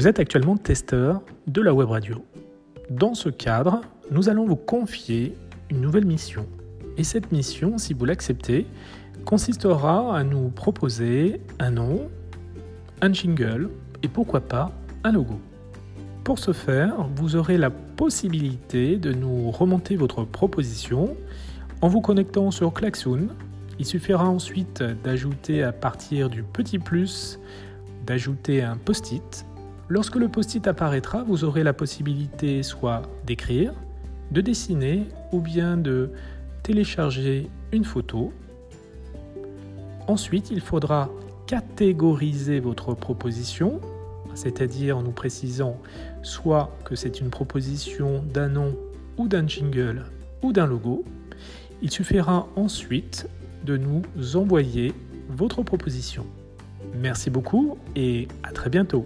Vous êtes actuellement testeur de la web radio. Dans ce cadre, nous allons vous confier une nouvelle mission. Et cette mission, si vous l'acceptez, consistera à nous proposer un nom, un jingle et pourquoi pas un logo. Pour ce faire, vous aurez la possibilité de nous remonter votre proposition en vous connectant sur Klaxoon. Il suffira ensuite d'ajouter à partir du petit plus, d'ajouter un post-it Lorsque le post-it apparaîtra, vous aurez la possibilité soit d'écrire, de dessiner ou bien de télécharger une photo. Ensuite, il faudra catégoriser votre proposition, c'est-à-dire en nous précisant soit que c'est une proposition d'un nom ou d'un jingle ou d'un logo. Il suffira ensuite de nous envoyer votre proposition. Merci beaucoup et à très bientôt.